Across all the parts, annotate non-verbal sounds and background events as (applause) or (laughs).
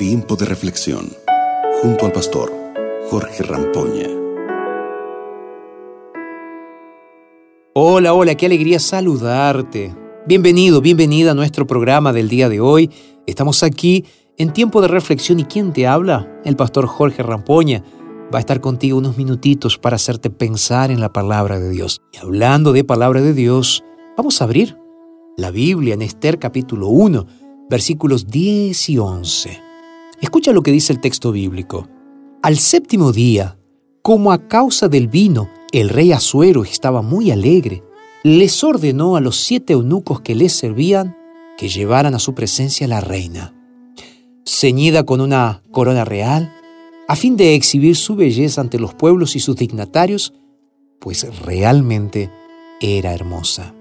Tiempo de reflexión junto al pastor Jorge Rampoña. Hola, hola, qué alegría saludarte. Bienvenido, bienvenida a nuestro programa del día de hoy. Estamos aquí en tiempo de reflexión y ¿quién te habla? El pastor Jorge Rampoña va a estar contigo unos minutitos para hacerte pensar en la palabra de Dios. Y hablando de palabra de Dios, vamos a abrir la Biblia en Esther capítulo 1, versículos 10 y 11. Escucha lo que dice el texto bíblico. Al séptimo día, como a causa del vino, el rey Asuero estaba muy alegre, les ordenó a los siete eunucos que les servían que llevaran a su presencia la reina, ceñida con una corona real, a fin de exhibir su belleza ante los pueblos y sus dignatarios, pues realmente era hermosa.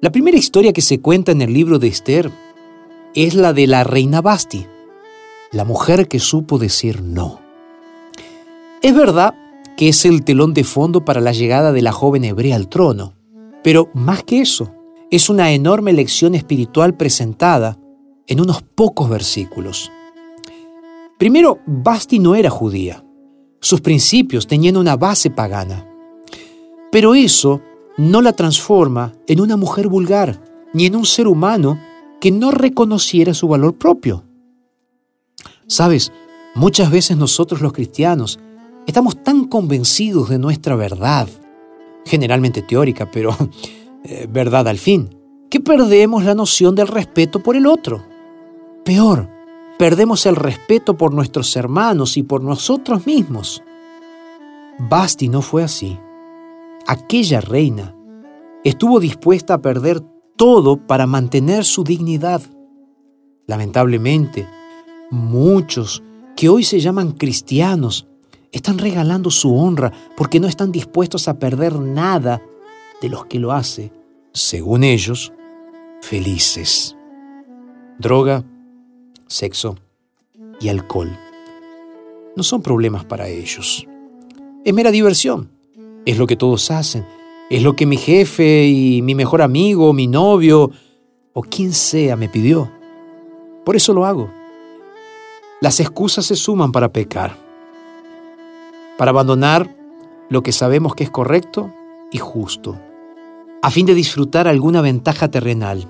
La primera historia que se cuenta en el libro de Esther es la de la reina Basti, la mujer que supo decir no. Es verdad que es el telón de fondo para la llegada de la joven hebrea al trono, pero más que eso, es una enorme lección espiritual presentada en unos pocos versículos. Primero, Basti no era judía. Sus principios tenían una base pagana. Pero eso no la transforma en una mujer vulgar, ni en un ser humano que no reconociera su valor propio. Sabes, muchas veces nosotros los cristianos estamos tan convencidos de nuestra verdad, generalmente teórica, pero (laughs) eh, verdad al fin, que perdemos la noción del respeto por el otro. Peor, perdemos el respeto por nuestros hermanos y por nosotros mismos. Basti no fue así. Aquella reina estuvo dispuesta a perder todo para mantener su dignidad. Lamentablemente, Muchos que hoy se llaman cristianos están regalando su honra porque no están dispuestos a perder nada de los que lo hace, según ellos, felices. Droga, sexo y alcohol no son problemas para ellos. Es mera diversión. Es lo que todos hacen. Es lo que mi jefe y mi mejor amigo, mi novio o quien sea me pidió. Por eso lo hago. Las excusas se suman para pecar, para abandonar lo que sabemos que es correcto y justo, a fin de disfrutar alguna ventaja terrenal.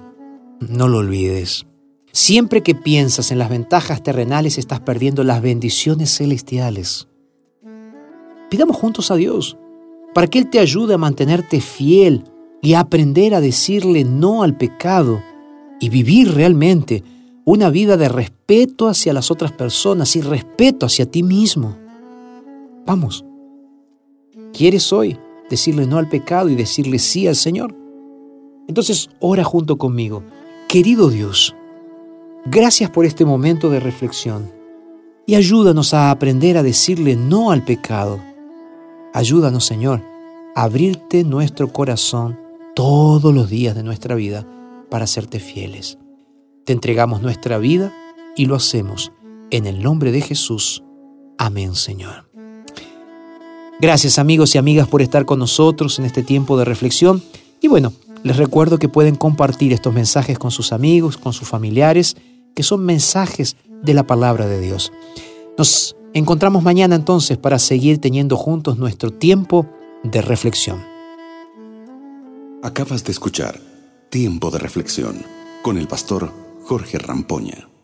No lo olvides. Siempre que piensas en las ventajas terrenales estás perdiendo las bendiciones celestiales. Pidamos juntos a Dios para que Él te ayude a mantenerte fiel y a aprender a decirle no al pecado y vivir realmente una vida de respeto hacia las otras personas y respeto hacia ti mismo. Vamos, ¿quieres hoy decirle no al pecado y decirle sí al Señor? Entonces ora junto conmigo. Querido Dios, gracias por este momento de reflexión y ayúdanos a aprender a decirle no al pecado. Ayúdanos, Señor, a abrirte nuestro corazón todos los días de nuestra vida para serte fieles. Te entregamos nuestra vida y lo hacemos en el nombre de Jesús. Amén, Señor. Gracias amigos y amigas por estar con nosotros en este tiempo de reflexión. Y bueno, les recuerdo que pueden compartir estos mensajes con sus amigos, con sus familiares, que son mensajes de la palabra de Dios. Nos encontramos mañana entonces para seguir teniendo juntos nuestro tiempo de reflexión. Acabas de escuchar Tiempo de Reflexión con el pastor Jorge Rampoña.